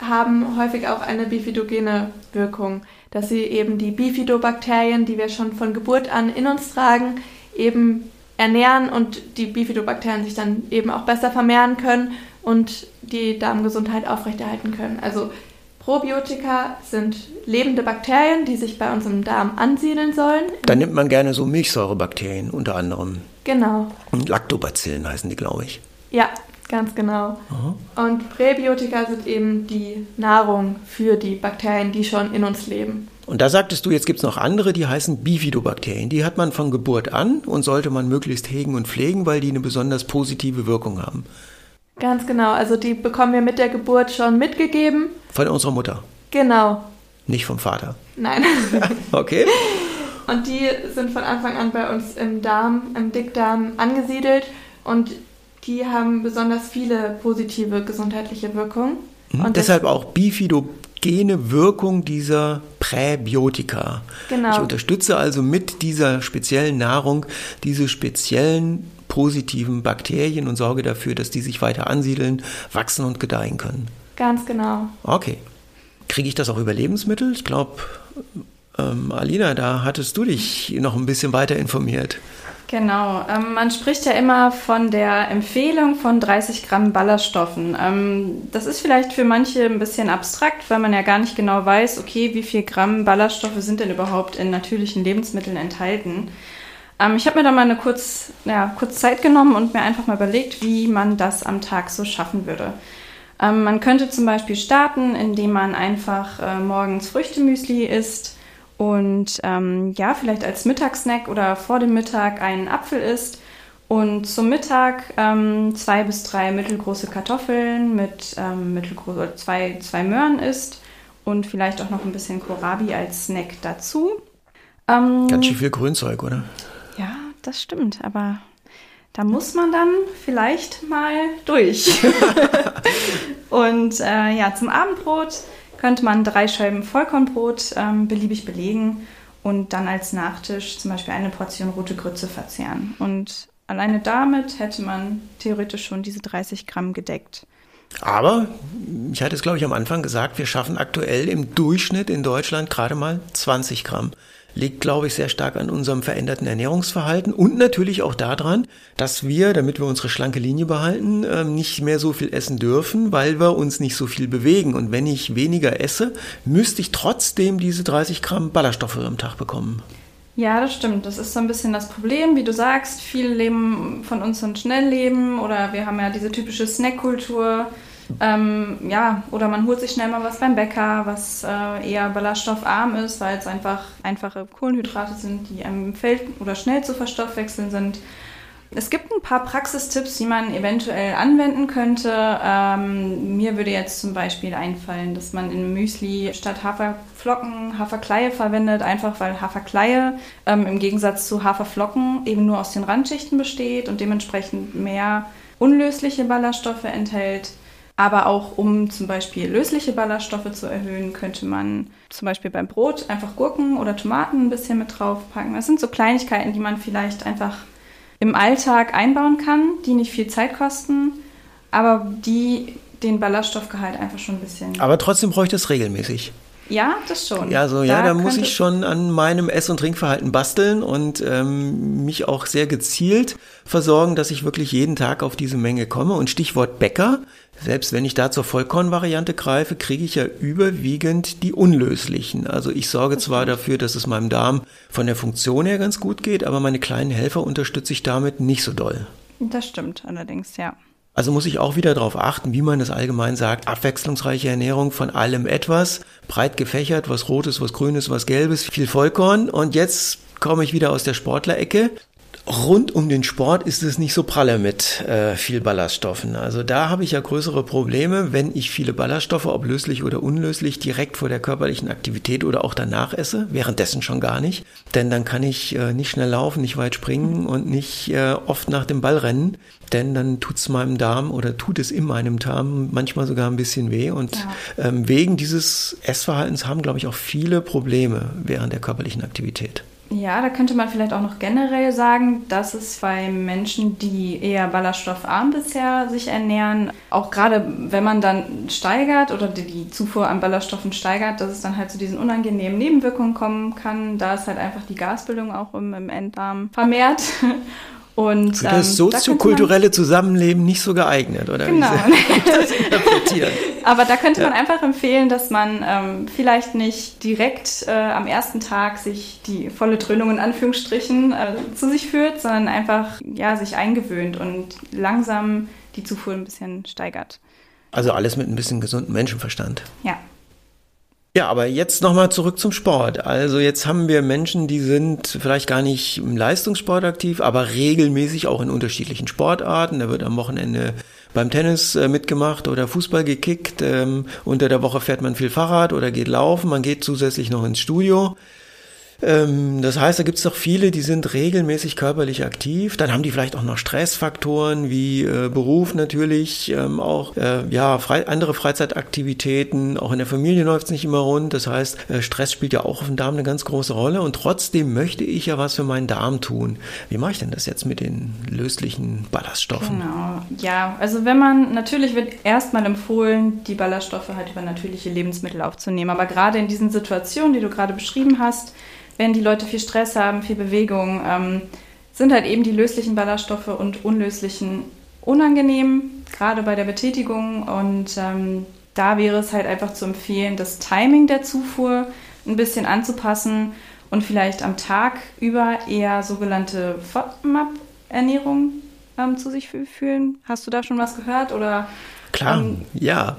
S3: haben häufig auch eine bifidogene Wirkung, dass sie eben die Bifidobakterien, die wir schon von Geburt an in uns tragen, eben ernähren und die Bifidobakterien sich dann eben auch besser vermehren können und die Darmgesundheit aufrechterhalten können. Also Probiotika sind lebende Bakterien, die sich bei uns im Darm ansiedeln sollen.
S1: Da nimmt man gerne so Milchsäurebakterien unter anderem.
S3: Genau.
S1: Und Lactobacillen heißen die, glaube ich.
S3: Ja, ganz genau. Aha. Und Präbiotika sind eben die Nahrung für die Bakterien, die schon in uns leben.
S1: Und da sagtest du, jetzt gibt es noch andere, die heißen Bifidobakterien. Die hat man von Geburt an und sollte man möglichst hegen und pflegen, weil die eine besonders positive Wirkung haben.
S3: Ganz genau. Also die bekommen wir mit der Geburt schon mitgegeben.
S1: Von unserer Mutter?
S3: Genau.
S1: Nicht vom Vater?
S3: Nein.
S1: okay.
S3: Und die sind von Anfang an bei uns im Darm, im Dickdarm angesiedelt und die haben besonders viele positive gesundheitliche Wirkungen.
S1: Mhm. Und deshalb auch bifidogene Wirkung dieser Präbiotika. Genau. Ich unterstütze also mit dieser speziellen Nahrung diese speziellen positiven Bakterien und sorge dafür, dass die sich weiter ansiedeln, wachsen und gedeihen können.
S3: Ganz genau.
S1: Okay. Kriege ich das auch über Lebensmittel? Ich glaube, ähm, Alina, da hattest du dich noch ein bisschen weiter informiert.
S2: Genau, ähm, man spricht ja immer von der Empfehlung von 30 Gramm Ballaststoffen. Ähm, das ist vielleicht für manche ein bisschen abstrakt, weil man ja gar nicht genau weiß, okay, wie viel Gramm Ballaststoffe sind denn überhaupt in natürlichen Lebensmitteln enthalten. Ähm, ich habe mir da mal eine kurz, ja, kurz Zeit genommen und mir einfach mal überlegt, wie man das am Tag so schaffen würde. Ähm, man könnte zum Beispiel starten, indem man einfach äh, morgens Früchtemüsli isst und ähm, ja, vielleicht als Mittagssnack oder vor dem Mittag einen Apfel isst und zum Mittag ähm, zwei bis drei mittelgroße Kartoffeln mit ähm, mittelgroße zwei, zwei Möhren isst und vielleicht auch noch ein bisschen Kohlrabi als Snack dazu.
S1: Ähm, Ganz schön viel Grünzeug, oder?
S2: Ja, das stimmt, aber da muss man dann vielleicht mal durch. und äh, ja, zum Abendbrot könnte man drei Scheiben Vollkornbrot ähm, beliebig belegen und dann als Nachtisch zum Beispiel eine Portion rote Grütze verzehren. Und alleine damit hätte man theoretisch schon diese 30 Gramm gedeckt.
S1: Aber ich hatte es, glaube ich, am Anfang gesagt, wir schaffen aktuell im Durchschnitt in Deutschland gerade mal 20 Gramm liegt, glaube ich, sehr stark an unserem veränderten Ernährungsverhalten und natürlich auch daran, dass wir, damit wir unsere schlanke Linie behalten, ähm, nicht mehr so viel essen dürfen, weil wir uns nicht so viel bewegen. Und wenn ich weniger esse, müsste ich trotzdem diese 30 Gramm Ballaststoffe am Tag bekommen.
S2: Ja, das stimmt. Das ist so ein bisschen das Problem, wie du sagst. Viele leben von uns ein Schnellleben oder wir haben ja diese typische Snackkultur. Ähm, ja, oder man holt sich schnell mal was beim Bäcker, was äh, eher ballaststoffarm ist, weil es einfach einfache Kohlenhydrate sind, die einem Feld oder schnell zu verstoffwechseln sind. Es gibt ein paar Praxistipps, die man eventuell anwenden könnte. Ähm, mir würde jetzt zum Beispiel einfallen, dass man in Müsli statt Haferflocken Haferkleie verwendet, einfach weil Haferkleie ähm, im Gegensatz zu Haferflocken eben nur aus den Randschichten besteht und dementsprechend mehr unlösliche Ballaststoffe enthält. Aber auch um zum Beispiel lösliche Ballaststoffe zu erhöhen, könnte man zum Beispiel beim Brot einfach Gurken oder Tomaten ein bisschen mit draufpacken. Das sind so Kleinigkeiten, die man vielleicht einfach im Alltag einbauen kann, die nicht viel Zeit kosten, aber die den Ballaststoffgehalt einfach schon ein bisschen.
S1: Aber trotzdem bräuchte es regelmäßig.
S2: Ja, das schon.
S1: Ja, so, ja, da, da muss ich schon an meinem Ess- und Trinkverhalten basteln und ähm, mich auch sehr gezielt versorgen, dass ich wirklich jeden Tag auf diese Menge komme. Und Stichwort Bäcker, selbst wenn ich da zur Vollkornvariante greife, kriege ich ja überwiegend die unlöslichen. Also ich sorge zwar dafür, dass es meinem Darm von der Funktion her ganz gut geht, aber meine kleinen Helfer unterstütze ich damit nicht so doll.
S2: Das stimmt allerdings, ja.
S1: Also muss ich auch wieder darauf achten, wie man das allgemein sagt, abwechslungsreiche Ernährung von allem etwas, breit gefächert, was Rotes, was Grünes, was Gelbes, viel Vollkorn. Und jetzt komme ich wieder aus der Sportlerecke rund um den Sport ist es nicht so pralle mit äh, viel Ballaststoffen. Also da habe ich ja größere Probleme, wenn ich viele Ballaststoffe, ob löslich oder unlöslich, direkt vor der körperlichen Aktivität oder auch danach esse, währenddessen schon gar nicht. Denn dann kann ich äh, nicht schnell laufen, nicht weit springen und nicht äh, oft nach dem Ball rennen, denn dann tut es meinem Darm oder tut es in meinem Darm manchmal sogar ein bisschen weh. Und ja. ähm, wegen dieses Essverhaltens haben, glaube ich, auch viele Probleme während der körperlichen Aktivität.
S2: Ja, da könnte man vielleicht auch noch generell sagen, dass es bei Menschen, die eher ballaststoffarm bisher sich ernähren, auch gerade wenn man dann steigert oder die Zufuhr an Ballaststoffen steigert, dass es dann halt zu diesen unangenehmen Nebenwirkungen kommen kann. Da ist halt einfach die Gasbildung auch im, im Enddarm vermehrt.
S1: Und, Für das ähm, soziokulturelle da Zusammenleben nicht so geeignet, oder?
S2: Genau. das interpretieren. Aber da könnte man einfach empfehlen, dass man ähm, vielleicht nicht direkt äh, am ersten Tag sich die volle Dröhnung in Anführungsstrichen äh, zu sich führt, sondern einfach ja, sich eingewöhnt und langsam die Zufuhr ein bisschen steigert.
S1: Also alles mit ein bisschen gesundem Menschenverstand.
S2: Ja.
S1: Ja, aber jetzt nochmal zurück zum Sport. Also jetzt haben wir Menschen, die sind vielleicht gar nicht im Leistungssport aktiv, aber regelmäßig auch in unterschiedlichen Sportarten. Da wird am Wochenende beim Tennis äh, mitgemacht oder Fußball gekickt. Ähm, unter der Woche fährt man viel Fahrrad oder geht laufen. Man geht zusätzlich noch ins Studio. Ähm, das heißt, da gibt es doch viele, die sind regelmäßig körperlich aktiv. Dann haben die vielleicht auch noch Stressfaktoren wie äh, Beruf natürlich, ähm, auch äh, ja frei, andere Freizeitaktivitäten. Auch in der Familie läuft es nicht immer rund. Das heißt, äh, Stress spielt ja auch auf dem Darm eine ganz große Rolle. Und trotzdem möchte ich ja was für meinen Darm tun. Wie mache ich denn das jetzt mit den löslichen Ballaststoffen?
S2: Genau, ja. Also wenn man natürlich wird erstmal empfohlen, die Ballaststoffe halt über natürliche Lebensmittel aufzunehmen. Aber gerade in diesen Situationen, die du gerade beschrieben hast, wenn die Leute viel Stress haben, viel Bewegung, ähm, sind halt eben die löslichen Ballaststoffe und unlöslichen unangenehm, gerade bei der Betätigung. Und ähm, da wäre es halt einfach zu empfehlen, das Timing der Zufuhr ein bisschen anzupassen und vielleicht am Tag über eher sogenannte FODMAP-Ernährung ähm, zu sich fühlen. Hast du da schon was gehört? Oder,
S1: Klar, ähm, ja.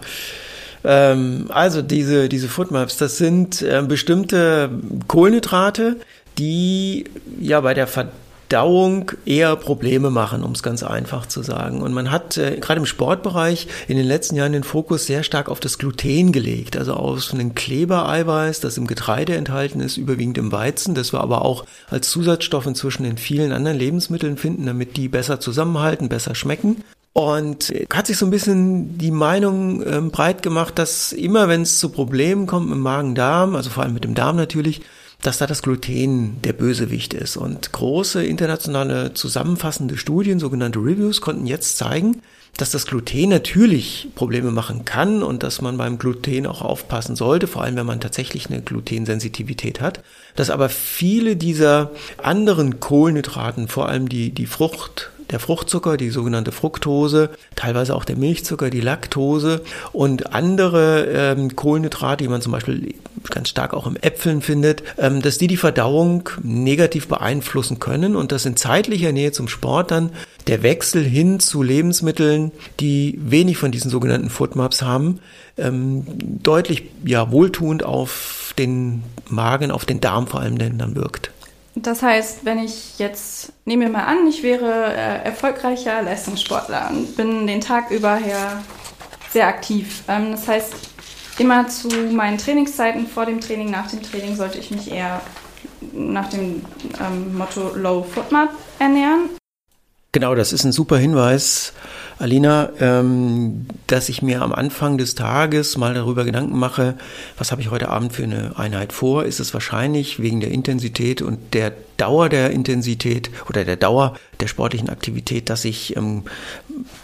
S1: Ähm, also diese, diese Foodmaps, das sind äh, bestimmte Kohlenhydrate, die ja bei der Verdauung eher Probleme machen, um es ganz einfach zu sagen. Und man hat äh, gerade im Sportbereich in den letzten Jahren den Fokus sehr stark auf das Gluten gelegt, also auf einen Klebereiweiß, das im Getreide enthalten ist, überwiegend im Weizen, das wir aber auch als Zusatzstoff inzwischen in vielen anderen Lebensmitteln finden, damit die besser zusammenhalten, besser schmecken. Und hat sich so ein bisschen die Meinung ähm, breit gemacht, dass immer wenn es zu Problemen kommt im Magen-Darm, also vor allem mit dem Darm natürlich, dass da das Gluten der Bösewicht ist. Und große internationale zusammenfassende Studien, sogenannte Reviews, konnten jetzt zeigen, dass das Gluten natürlich Probleme machen kann und dass man beim Gluten auch aufpassen sollte, vor allem wenn man tatsächlich eine Glutensensitivität hat, dass aber viele dieser anderen Kohlenhydraten, vor allem die, die Frucht, der Fruchtzucker, die sogenannte Fructose, teilweise auch der Milchzucker, die Laktose und andere ähm, Kohlenhydrate, die man zum Beispiel ganz stark auch im Äpfeln findet, ähm, dass die die Verdauung negativ beeinflussen können und dass in zeitlicher Nähe zum Sport dann der Wechsel hin zu Lebensmitteln, die wenig von diesen sogenannten Foodmaps haben, ähm, deutlich ja, wohltuend auf den Magen, auf den Darm vor allem denn dann wirkt.
S2: Das heißt, wenn ich jetzt, nehme mir mal an, ich wäre äh, erfolgreicher Leistungssportler und bin den Tag über her sehr aktiv. Ähm, das heißt, immer zu meinen Trainingszeiten, vor dem Training, nach dem Training, sollte ich mich eher nach dem ähm, Motto Low Footmap ernähren.
S1: Genau, das ist ein super Hinweis, Alina, ähm, dass ich mir am Anfang des Tages mal darüber Gedanken mache, was habe ich heute Abend für eine Einheit vor? Ist es wahrscheinlich wegen der Intensität und der Dauer der Intensität oder der Dauer der sportlichen Aktivität, dass ich ähm,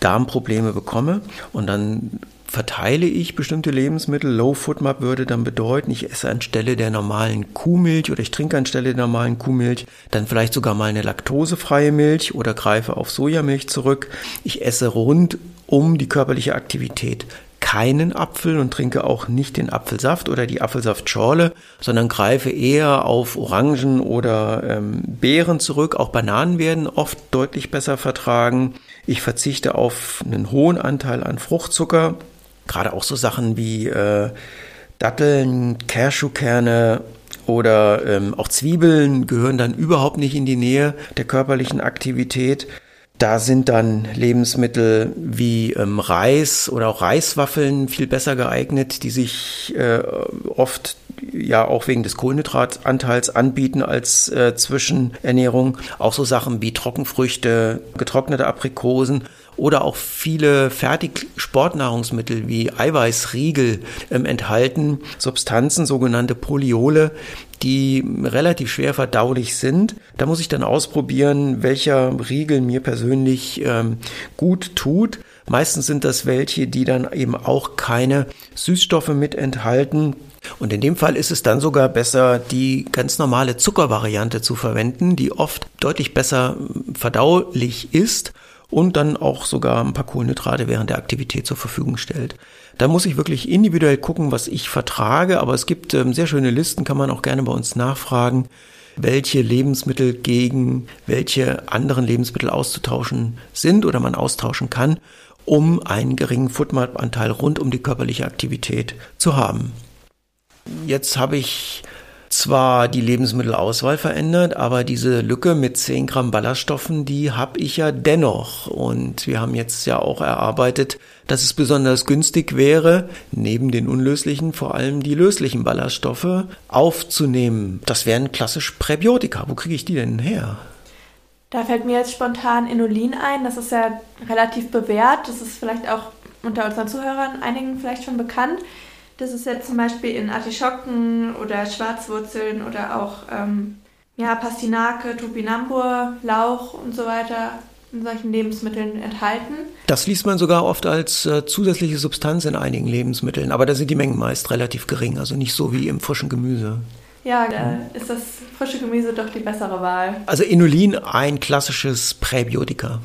S1: Darmprobleme bekomme? Und dann verteile ich bestimmte Lebensmittel. Low Foodmap würde dann bedeuten, ich esse anstelle der normalen Kuhmilch oder ich trinke anstelle der normalen Kuhmilch dann vielleicht sogar mal eine laktosefreie Milch oder greife auf Sojamilch zurück. Ich esse rund um die körperliche Aktivität keinen Apfel und trinke auch nicht den Apfelsaft oder die Apfelsaftschorle, sondern greife eher auf Orangen oder ähm, Beeren zurück. Auch Bananen werden oft deutlich besser vertragen. Ich verzichte auf einen hohen Anteil an Fruchtzucker, Gerade auch so Sachen wie äh, Datteln, Cashewkerne oder ähm, auch Zwiebeln gehören dann überhaupt nicht in die Nähe der körperlichen Aktivität. Da sind dann Lebensmittel wie ähm, Reis oder auch Reiswaffeln viel besser geeignet, die sich äh, oft ja auch wegen des Kohlenhydratanteils anbieten als äh, Zwischenernährung. Auch so Sachen wie Trockenfrüchte, getrocknete Aprikosen oder auch viele Fertig-Sportnahrungsmittel wie Eiweißriegel ähm, enthalten Substanzen, sogenannte Poliole, die relativ schwer verdaulich sind. Da muss ich dann ausprobieren, welcher Riegel mir persönlich ähm, gut tut. Meistens sind das welche, die dann eben auch keine Süßstoffe mit enthalten. Und in dem Fall ist es dann sogar besser, die ganz normale Zuckervariante zu verwenden, die oft deutlich besser verdaulich ist und dann auch sogar ein paar Kohlenhydrate während der Aktivität zur Verfügung stellt. Da muss ich wirklich individuell gucken, was ich vertrage, aber es gibt ähm, sehr schöne Listen, kann man auch gerne bei uns nachfragen, welche Lebensmittel gegen welche anderen Lebensmittel auszutauschen sind oder man austauschen kann, um einen geringen Foodmap-Anteil rund um die körperliche Aktivität zu haben. Jetzt habe ich zwar die Lebensmittelauswahl verändert, aber diese Lücke mit 10 Gramm Ballaststoffen, die habe ich ja dennoch. Und wir haben jetzt ja auch erarbeitet, dass es besonders günstig wäre, neben den unlöslichen vor allem die löslichen Ballaststoffe aufzunehmen. Das wären klassisch Präbiotika. Wo kriege ich die denn her?
S3: Da fällt mir jetzt spontan Inulin ein. Das ist ja relativ bewährt. Das ist vielleicht auch unter unseren Zuhörern einigen vielleicht schon bekannt. Das ist jetzt zum Beispiel in Artischocken oder Schwarzwurzeln oder auch ähm, ja, Pastinake, Topinambur, Lauch und so weiter in solchen Lebensmitteln enthalten.
S1: Das liest man sogar oft als äh, zusätzliche Substanz in einigen Lebensmitteln, aber da sind die Mengen meist relativ gering, also nicht so wie im frischen Gemüse.
S3: Ja, da ist das frische Gemüse doch die bessere Wahl.
S1: Also Inulin, ein klassisches Präbiotika.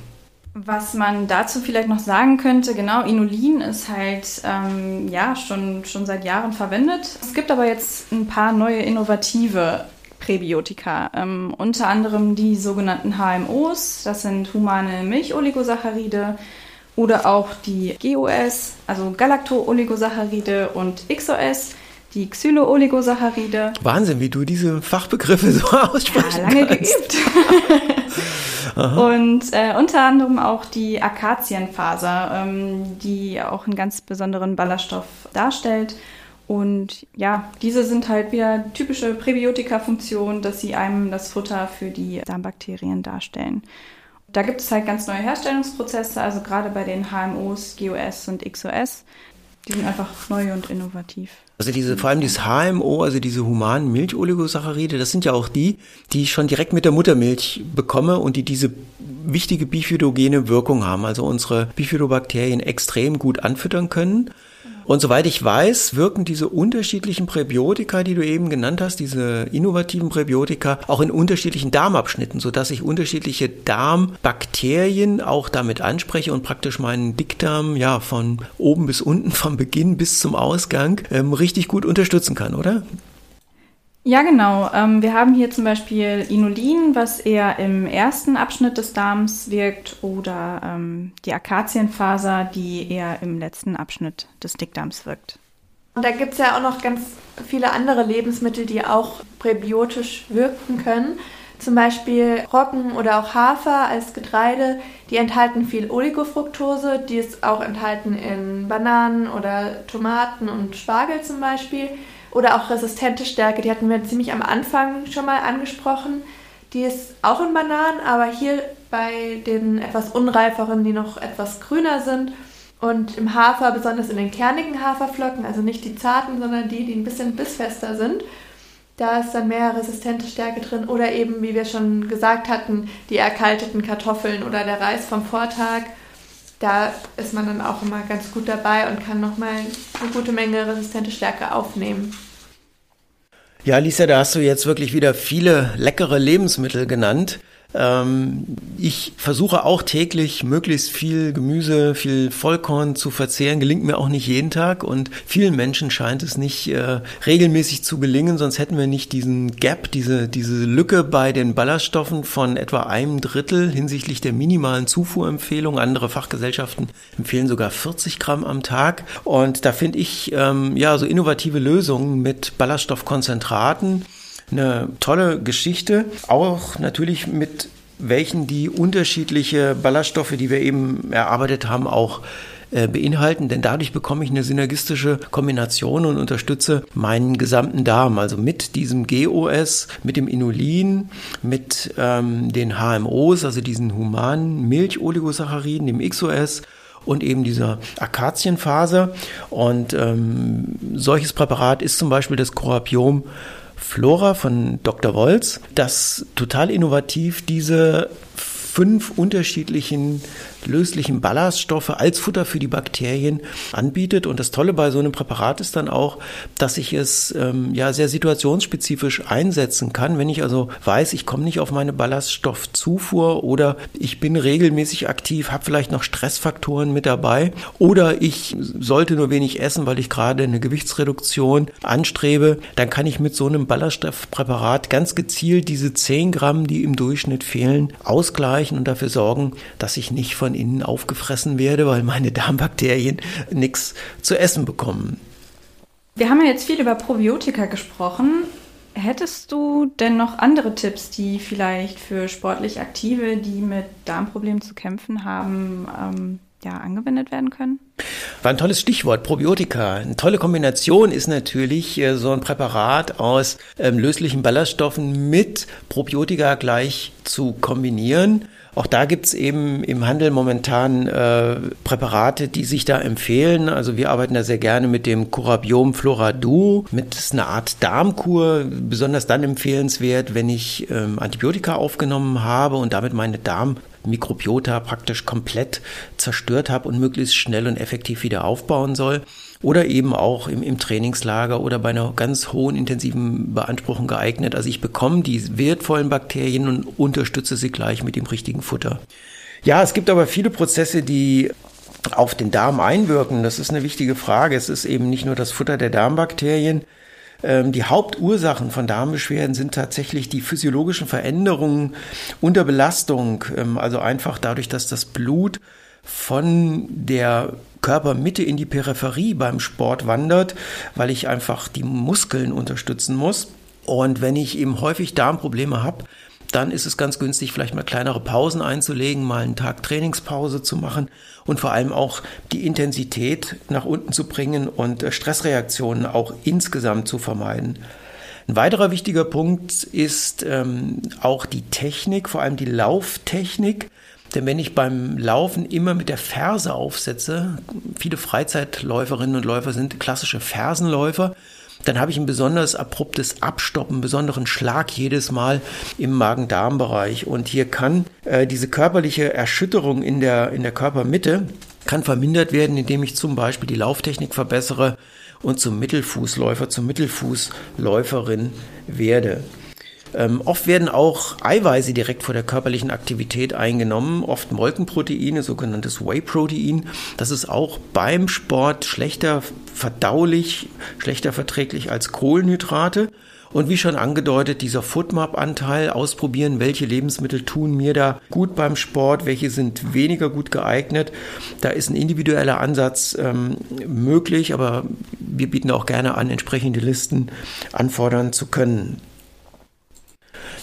S2: Was man dazu vielleicht noch sagen könnte, genau, Inulin ist halt ähm, ja schon, schon seit Jahren verwendet. Es gibt aber jetzt ein paar neue innovative Präbiotika, ähm, unter anderem die sogenannten HMOs, das sind humane Milcholigosaccharide oder auch die GOS, also Galacto-Oligosaccharide und XOS die Xylo-Oligosaccharide.
S1: Wahnsinn, wie du diese Fachbegriffe so aussprichst.
S2: Ja, lange kannst. geübt. und äh, unter anderem auch die Akazienfaser, ähm, die auch einen ganz besonderen Ballaststoff darstellt. Und ja, diese sind halt wieder typische Präbiotika-Funktionen, dass sie einem das Futter für die Darmbakterien darstellen. Da gibt es halt ganz neue Herstellungsprozesse, also gerade bei den HMOs, GOS und XOS. Die sind einfach neu und innovativ.
S1: Also diese, vor allem dieses HMO, also diese humanen Milcholigosaccharide, das sind ja auch die, die ich schon direkt mit der Muttermilch bekomme und die diese wichtige bifidogene Wirkung haben, also unsere Bifidobakterien extrem gut anfüttern können und soweit ich weiß, wirken diese unterschiedlichen Präbiotika, die du eben genannt hast, diese innovativen Präbiotika, auch in unterschiedlichen Darmabschnitten, sodass ich unterschiedliche Darmbakterien auch damit anspreche und praktisch meinen Dickdarm ja von oben bis unten, vom Beginn bis zum Ausgang ähm, richtig gut unterstützen kann, oder?
S2: Ja, genau. Ähm, wir haben hier zum Beispiel Inulin, was eher im ersten Abschnitt des Darms wirkt, oder ähm, die Akazienfaser, die eher im letzten Abschnitt des Dickdarms wirkt.
S3: Und da gibt es ja auch noch ganz viele andere Lebensmittel, die auch präbiotisch wirken können. Zum Beispiel Roggen oder auch Hafer als Getreide, die enthalten viel Oligofructose, die ist auch enthalten in Bananen oder Tomaten und Spargel zum Beispiel. Oder auch resistente Stärke, die hatten wir ziemlich am Anfang schon mal angesprochen. Die ist auch in Bananen, aber hier bei den etwas unreiferen, die noch etwas grüner sind. Und im Hafer, besonders in den kernigen Haferflocken, also nicht die zarten, sondern die, die ein bisschen bissfester sind, da ist dann mehr resistente Stärke drin. Oder eben, wie wir schon gesagt hatten, die erkalteten Kartoffeln oder der Reis vom Vortag da ist man dann auch immer ganz gut dabei und kann nochmal eine gute Menge resistente Stärke aufnehmen.
S1: Ja, Lisa, da hast du jetzt wirklich wieder viele leckere Lebensmittel genannt. Ähm, ich versuche auch täglich möglichst viel Gemüse, viel Vollkorn zu verzehren. Gelingt mir auch nicht jeden Tag und vielen Menschen scheint es nicht äh, regelmäßig zu gelingen, sonst hätten wir nicht diesen Gap, diese, diese Lücke bei den Ballaststoffen von etwa einem Drittel hinsichtlich der minimalen Zufuhrempfehlung. Andere Fachgesellschaften empfehlen sogar 40 Gramm am Tag. Und da finde ich ähm, ja so innovative Lösungen mit Ballaststoffkonzentraten eine tolle Geschichte. Auch natürlich mit welchen die unterschiedliche Ballaststoffe, die wir eben erarbeitet haben, auch äh, beinhalten, denn dadurch bekomme ich eine synergistische Kombination und unterstütze meinen gesamten Darm. Also mit diesem GOS, mit dem Inulin, mit ähm, den HMOs, also diesen humanen Milcholigosachariden, dem XOS und eben dieser Akazienfaser. Und ähm, solches Präparat ist zum Beispiel das Corapiom Flora von Dr. Wolz, das total innovativ diese fünf unterschiedlichen löslichen Ballaststoffe als Futter für die Bakterien anbietet. Und das Tolle bei so einem Präparat ist dann auch, dass ich es ähm, ja sehr situationsspezifisch einsetzen kann. Wenn ich also weiß, ich komme nicht auf meine Ballaststoffzufuhr oder ich bin regelmäßig aktiv, habe vielleicht noch Stressfaktoren mit dabei oder ich sollte nur wenig essen, weil ich gerade eine Gewichtsreduktion anstrebe, dann kann ich mit so einem Ballaststoffpräparat ganz gezielt diese 10 Gramm, die im Durchschnitt fehlen, ausgleichen und dafür sorgen, dass ich nicht von von innen aufgefressen werde, weil meine Darmbakterien nichts zu essen bekommen.
S2: Wir haben ja jetzt viel über Probiotika gesprochen. Hättest du denn noch andere Tipps, die vielleicht für sportlich Aktive, die mit Darmproblemen zu kämpfen haben, ähm, ja, angewendet werden können?
S1: War ein tolles Stichwort, Probiotika. Eine tolle Kombination ist natürlich äh, so ein Präparat aus ähm, löslichen Ballaststoffen mit Probiotika gleich zu kombinieren. Auch da gibt's eben im Handel momentan äh, Präparate, die sich da empfehlen. Also wir arbeiten da sehr gerne mit dem Corabiom Floradu, mit einer Art Darmkur, besonders dann empfehlenswert, wenn ich ähm, Antibiotika aufgenommen habe und damit meine Darm Mikrobiota praktisch komplett zerstört habe und möglichst schnell und effektiv wieder aufbauen soll oder eben auch im, im Trainingslager oder bei einer ganz hohen intensiven Beanspruchung geeignet. Also ich bekomme die wertvollen Bakterien und unterstütze sie gleich mit dem richtigen Futter. Ja, es gibt aber viele Prozesse, die auf den Darm einwirken. Das ist eine wichtige Frage. Es ist eben nicht nur das Futter der Darmbakterien. Ähm, die Hauptursachen von Darmbeschwerden sind tatsächlich die physiologischen Veränderungen unter Belastung. Ähm, also einfach dadurch, dass das Blut von der Körpermitte in die Peripherie beim Sport wandert, weil ich einfach die Muskeln unterstützen muss. Und wenn ich eben häufig Darmprobleme habe, dann ist es ganz günstig, vielleicht mal kleinere Pausen einzulegen, mal einen Tag Trainingspause zu machen und vor allem auch die Intensität nach unten zu bringen und äh, Stressreaktionen auch insgesamt zu vermeiden. Ein weiterer wichtiger Punkt ist ähm, auch die Technik, vor allem die Lauftechnik. Denn wenn ich beim Laufen immer mit der Ferse aufsetze, viele Freizeitläuferinnen und Läufer sind klassische Fersenläufer, dann habe ich ein besonders abruptes Abstoppen, besonderen Schlag jedes Mal im Magen-Darm-Bereich. Und hier kann äh, diese körperliche Erschütterung in der, in der Körpermitte kann vermindert werden, indem ich zum Beispiel die Lauftechnik verbessere und zum Mittelfußläufer, zum Mittelfußläuferin werde. Ähm, oft werden auch Eiweiße direkt vor der körperlichen Aktivität eingenommen, oft Molkenproteine, sogenanntes Whey-Protein. Das ist auch beim Sport schlechter verdaulich, schlechter verträglich als Kohlenhydrate. Und wie schon angedeutet, dieser Foodmap-Anteil ausprobieren, welche Lebensmittel tun mir da gut beim Sport, welche sind weniger gut geeignet. Da ist ein individueller Ansatz ähm, möglich, aber wir bieten auch gerne an, entsprechende Listen anfordern zu können.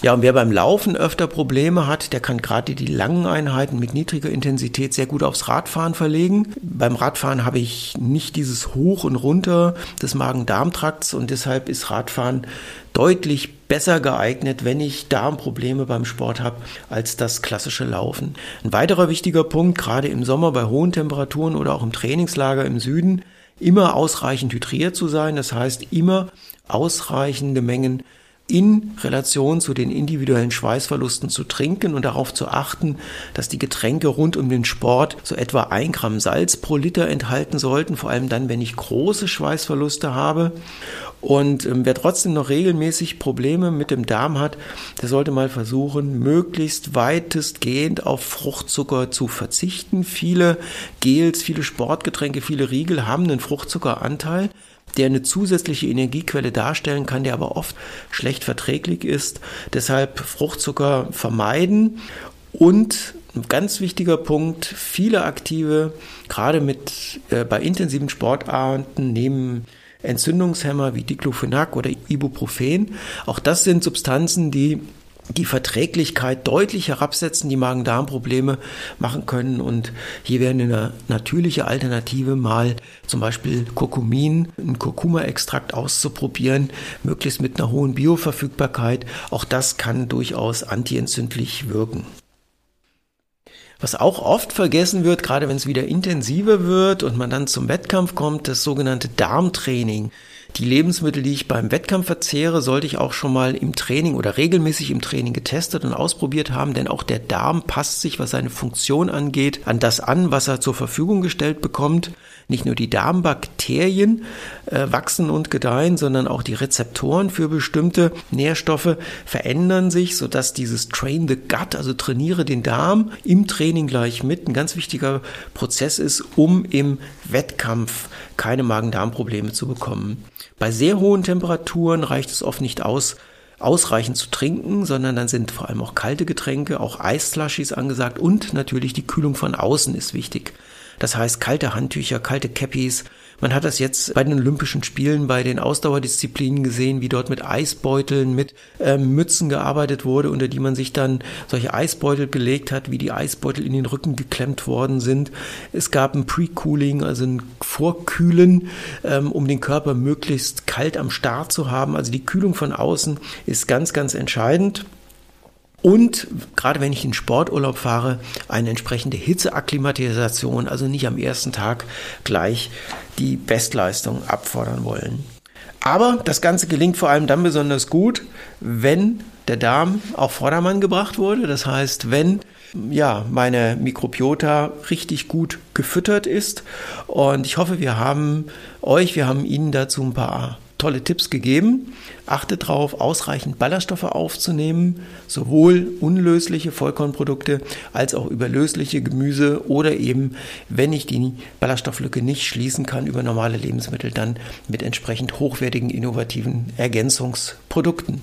S1: Ja, und wer beim Laufen öfter Probleme hat, der kann gerade die langen Einheiten mit niedriger Intensität sehr gut aufs Radfahren verlegen. Beim Radfahren habe ich nicht dieses Hoch und Runter des Magen-Darm-Trakts und deshalb ist Radfahren deutlich besser geeignet, wenn ich Darmprobleme beim Sport habe, als das klassische Laufen. Ein weiterer wichtiger Punkt, gerade im Sommer bei hohen Temperaturen oder auch im Trainingslager im Süden, immer ausreichend hydriert zu sein. Das heißt, immer ausreichende Mengen in Relation zu den individuellen Schweißverlusten zu trinken und darauf zu achten, dass die Getränke rund um den Sport so etwa ein Gramm Salz pro Liter enthalten sollten, vor allem dann, wenn ich große Schweißverluste habe. Und ähm, wer trotzdem noch regelmäßig Probleme mit dem Darm hat, der sollte mal versuchen, möglichst weitestgehend auf Fruchtzucker zu verzichten. Viele Gels, viele Sportgetränke, viele Riegel haben einen Fruchtzuckeranteil der eine zusätzliche Energiequelle darstellen kann, der aber oft schlecht verträglich ist. Deshalb Fruchtzucker vermeiden und ein ganz wichtiger Punkt, viele Aktive, gerade mit äh, bei intensiven Sportarten nehmen Entzündungshemmer wie Diclofenac oder Ibuprofen. Auch das sind Substanzen, die die Verträglichkeit deutlich herabsetzen, die Magen-Darm-Probleme machen können. Und hier wäre eine natürliche Alternative mal zum Beispiel Kurkumin, ein Kurkuma-Extrakt auszuprobieren, möglichst mit einer hohen Bioverfügbarkeit. Auch das kann durchaus antientzündlich wirken. Was auch oft vergessen wird, gerade wenn es wieder intensiver wird und man dann zum Wettkampf kommt, das sogenannte Darmtraining. Die Lebensmittel, die ich beim Wettkampf verzehre, sollte ich auch schon mal im Training oder regelmäßig im Training getestet und ausprobiert haben, denn auch der Darm passt sich, was seine Funktion angeht, an das an, was er zur Verfügung gestellt bekommt. Nicht nur die Darmbakterien äh, wachsen und gedeihen, sondern auch die Rezeptoren für bestimmte Nährstoffe verändern sich, sodass dieses Train the Gut, also trainiere den Darm im Training gleich mit, ein ganz wichtiger Prozess ist, um im Wettkampf keine Magen-Darm-Probleme zu bekommen. Bei sehr hohen Temperaturen reicht es oft nicht aus, ausreichend zu trinken, sondern dann sind vor allem auch kalte Getränke, auch Eisslushies angesagt und natürlich die Kühlung von außen ist wichtig. Das heißt kalte Handtücher, kalte Cappies, man hat das jetzt bei den Olympischen Spielen, bei den Ausdauerdisziplinen gesehen, wie dort mit Eisbeuteln, mit äh, Mützen gearbeitet wurde, unter die man sich dann solche Eisbeutel gelegt hat, wie die Eisbeutel in den Rücken geklemmt worden sind. Es gab ein Pre-Cooling, also ein Vorkühlen, ähm, um den Körper möglichst kalt am Start zu haben. Also die Kühlung von außen ist ganz, ganz entscheidend. Und gerade wenn ich in Sporturlaub fahre, eine entsprechende Hitzeakklimatisation, also nicht am ersten Tag gleich die Bestleistung abfordern wollen. Aber das Ganze gelingt vor allem dann besonders gut, wenn der Darm auf Vordermann gebracht wurde. Das heißt, wenn ja, meine Mikrobiota richtig gut gefüttert ist. Und ich hoffe, wir haben euch, wir haben Ihnen dazu ein paar tolle Tipps gegeben. Achtet darauf, ausreichend Ballaststoffe aufzunehmen, sowohl unlösliche Vollkornprodukte als auch überlösliche Gemüse oder eben, wenn ich die Ballaststofflücke nicht schließen kann über normale Lebensmittel, dann mit entsprechend hochwertigen, innovativen Ergänzungsprodukten.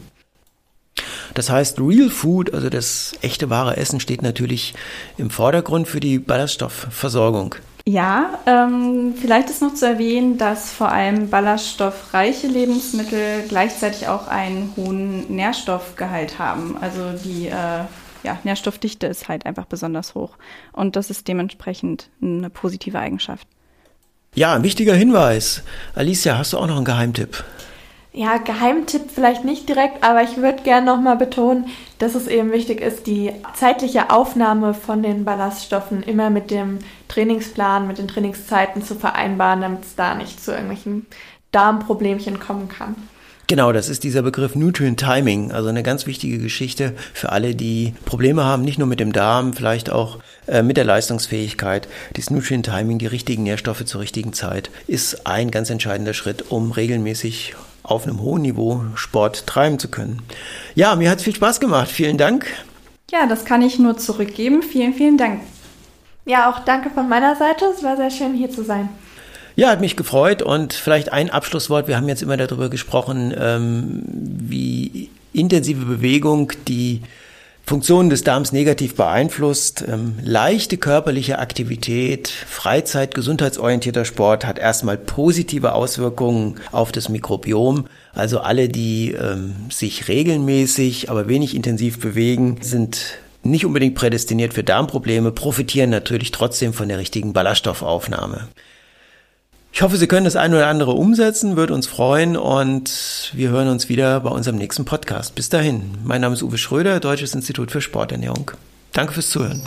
S1: Das heißt, Real Food, also das echte wahre Essen, steht natürlich im Vordergrund für die Ballaststoffversorgung.
S2: Ja, ähm, vielleicht ist noch zu erwähnen, dass vor allem ballaststoffreiche Lebensmittel gleichzeitig auch einen hohen Nährstoffgehalt haben. Also die äh, ja, Nährstoffdichte ist halt einfach besonders hoch. Und das ist dementsprechend eine positive Eigenschaft.
S1: Ja, ein wichtiger Hinweis. Alicia, hast du auch noch einen Geheimtipp?
S3: Ja, Geheimtipp vielleicht nicht direkt, aber ich würde gerne nochmal betonen, dass es eben wichtig ist, die zeitliche Aufnahme von den Ballaststoffen immer mit dem Trainingsplan, mit den Trainingszeiten zu vereinbaren, damit es da nicht zu irgendwelchen Darmproblemchen kommen kann.
S1: Genau, das ist dieser Begriff Nutrient Timing, also eine ganz wichtige Geschichte für alle, die Probleme haben, nicht nur mit dem Darm, vielleicht auch äh, mit der Leistungsfähigkeit. Dieses Nutrient Timing, die richtigen Nährstoffe zur richtigen Zeit, ist ein ganz entscheidender Schritt, um regelmäßig auf einem hohen Niveau Sport treiben zu können. Ja, mir hat es viel Spaß gemacht. Vielen Dank.
S2: Ja, das kann ich nur zurückgeben. Vielen, vielen Dank.
S3: Ja, auch danke von meiner Seite. Es war sehr schön, hier zu sein.
S1: Ja, hat mich gefreut und vielleicht ein Abschlusswort. Wir haben jetzt immer darüber gesprochen, ähm, wie intensive Bewegung die Funktionen des Darms negativ beeinflusst. Ähm, leichte körperliche Aktivität, Freizeit, gesundheitsorientierter Sport hat erstmal positive Auswirkungen auf das Mikrobiom. Also alle, die ähm, sich regelmäßig, aber wenig intensiv bewegen, sind nicht unbedingt prädestiniert für Darmprobleme, profitieren natürlich trotzdem von der richtigen Ballaststoffaufnahme. Ich hoffe, Sie können das ein oder andere umsetzen, würde uns freuen und wir hören uns wieder bei unserem nächsten Podcast. Bis dahin, mein Name ist Uwe Schröder, Deutsches Institut für Sporternährung. Danke fürs Zuhören.